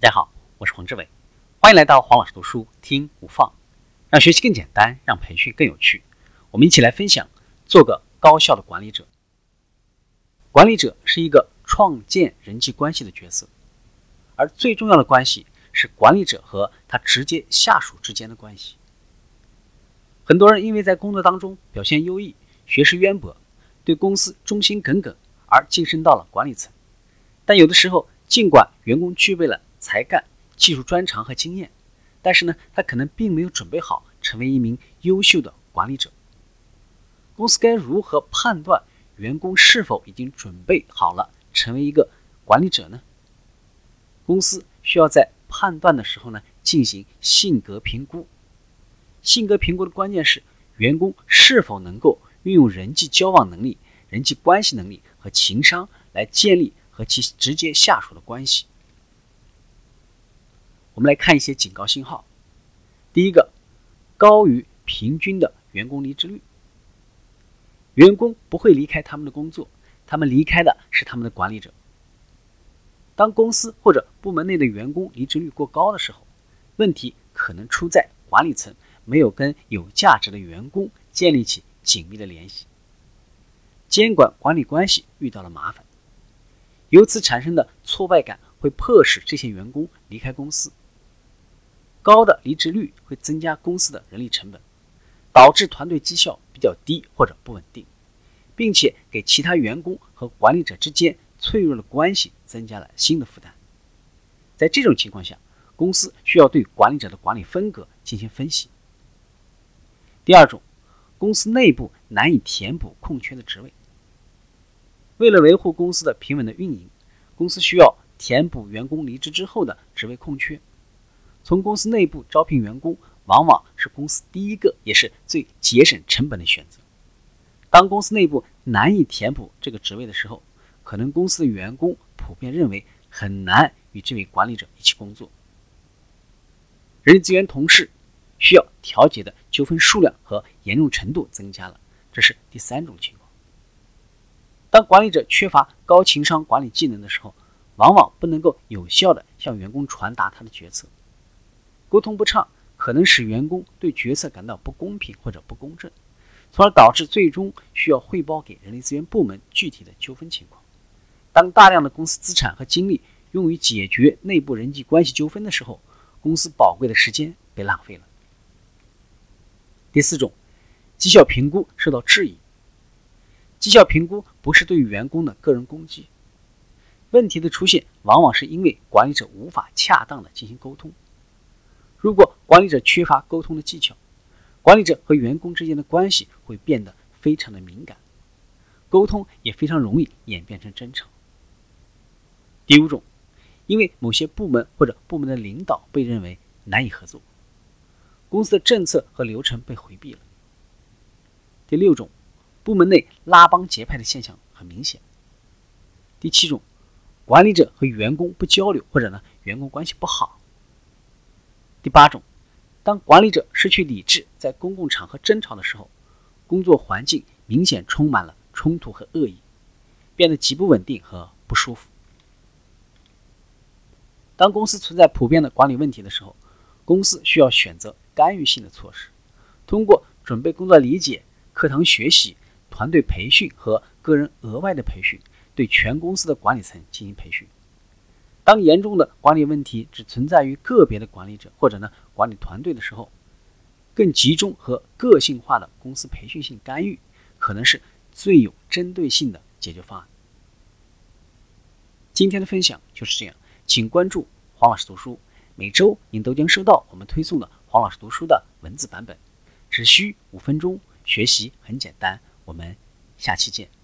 大家好，我是黄志伟，欢迎来到黄老师读书听无放，让学习更简单，让培训更有趣。我们一起来分享，做个高效的管理者。管理者是一个创建人际关系的角色，而最重要的关系是管理者和他直接下属之间的关系。很多人因为在工作当中表现优异、学识渊博、对公司忠心耿耿而晋升到了管理层，但有的时候，尽管员工具备了才干、技术专长和经验，但是呢，他可能并没有准备好成为一名优秀的管理者。公司该如何判断员工是否已经准备好了成为一个管理者呢？公司需要在判断的时候呢，进行性格评估。性格评估的关键是员工是否能够运用人际交往能力、人际关系能力和情商来建立和其直接下属的关系。我们来看一些警告信号。第一个，高于平均的员工离职率。员工不会离开他们的工作，他们离开的是他们的管理者。当公司或者部门内的员工离职率过高的时候，问题可能出在管理层。没有跟有价值的员工建立起紧密的联系，监管管理关系遇到了麻烦，由此产生的挫败感会迫使这些员工离开公司。高的离职率会增加公司的人力成本，导致团队绩效比较低或者不稳定，并且给其他员工和管理者之间脆弱的关系增加了新的负担。在这种情况下，公司需要对管理者的管理风格进行分析。第二种，公司内部难以填补空缺的职位。为了维护公司的平稳的运营，公司需要填补员工离职之后的职位空缺。从公司内部招聘员工，往往是公司第一个也是最节省成本的选择。当公司内部难以填补这个职位的时候，可能公司的员工普遍认为很难与这位管理者一起工作。人力资源同事。需要调解的纠纷数量和严重程度增加了，这是第三种情况。当管理者缺乏高情商管理技能的时候，往往不能够有效的向员工传达他的决策，沟通不畅，可能使员工对决策感到不公平或者不公正，从而导致最终需要汇报给人力资源部门具体的纠纷情况。当大量的公司资产和精力用于解决内部人际关系纠纷的时候，公司宝贵的时间被浪费了。第四种，绩效评估受到质疑。绩效评估不是对员工的个人攻击。问题的出现往往是因为管理者无法恰当的进行沟通。如果管理者缺乏沟通的技巧，管理者和员工之间的关系会变得非常的敏感，沟通也非常容易演变成争吵。第五种，因为某些部门或者部门的领导被认为难以合作。公司的政策和流程被回避了。第六种，部门内拉帮结派的现象很明显。第七种，管理者和员工不交流，或者呢员工关系不好。第八种，当管理者失去理智，在公共场合争吵的时候，工作环境明显充满了冲突和恶意，变得极不稳定和不舒服。当公司存在普遍的管理问题的时候，公司需要选择。干预性的措施，通过准备工作理解、课堂学习、团队培训和个人额外的培训，对全公司的管理层进行培训。当严重的管理问题只存在于个别的管理者或者呢管理团队的时候，更集中和个性化的公司培训性干预，可能是最有针对性的解决方案。今天的分享就是这样，请关注黄老师读书，每周您都将收到我们推送的。黄老师读书的文字版本，只需五分钟，学习很简单。我们下期见。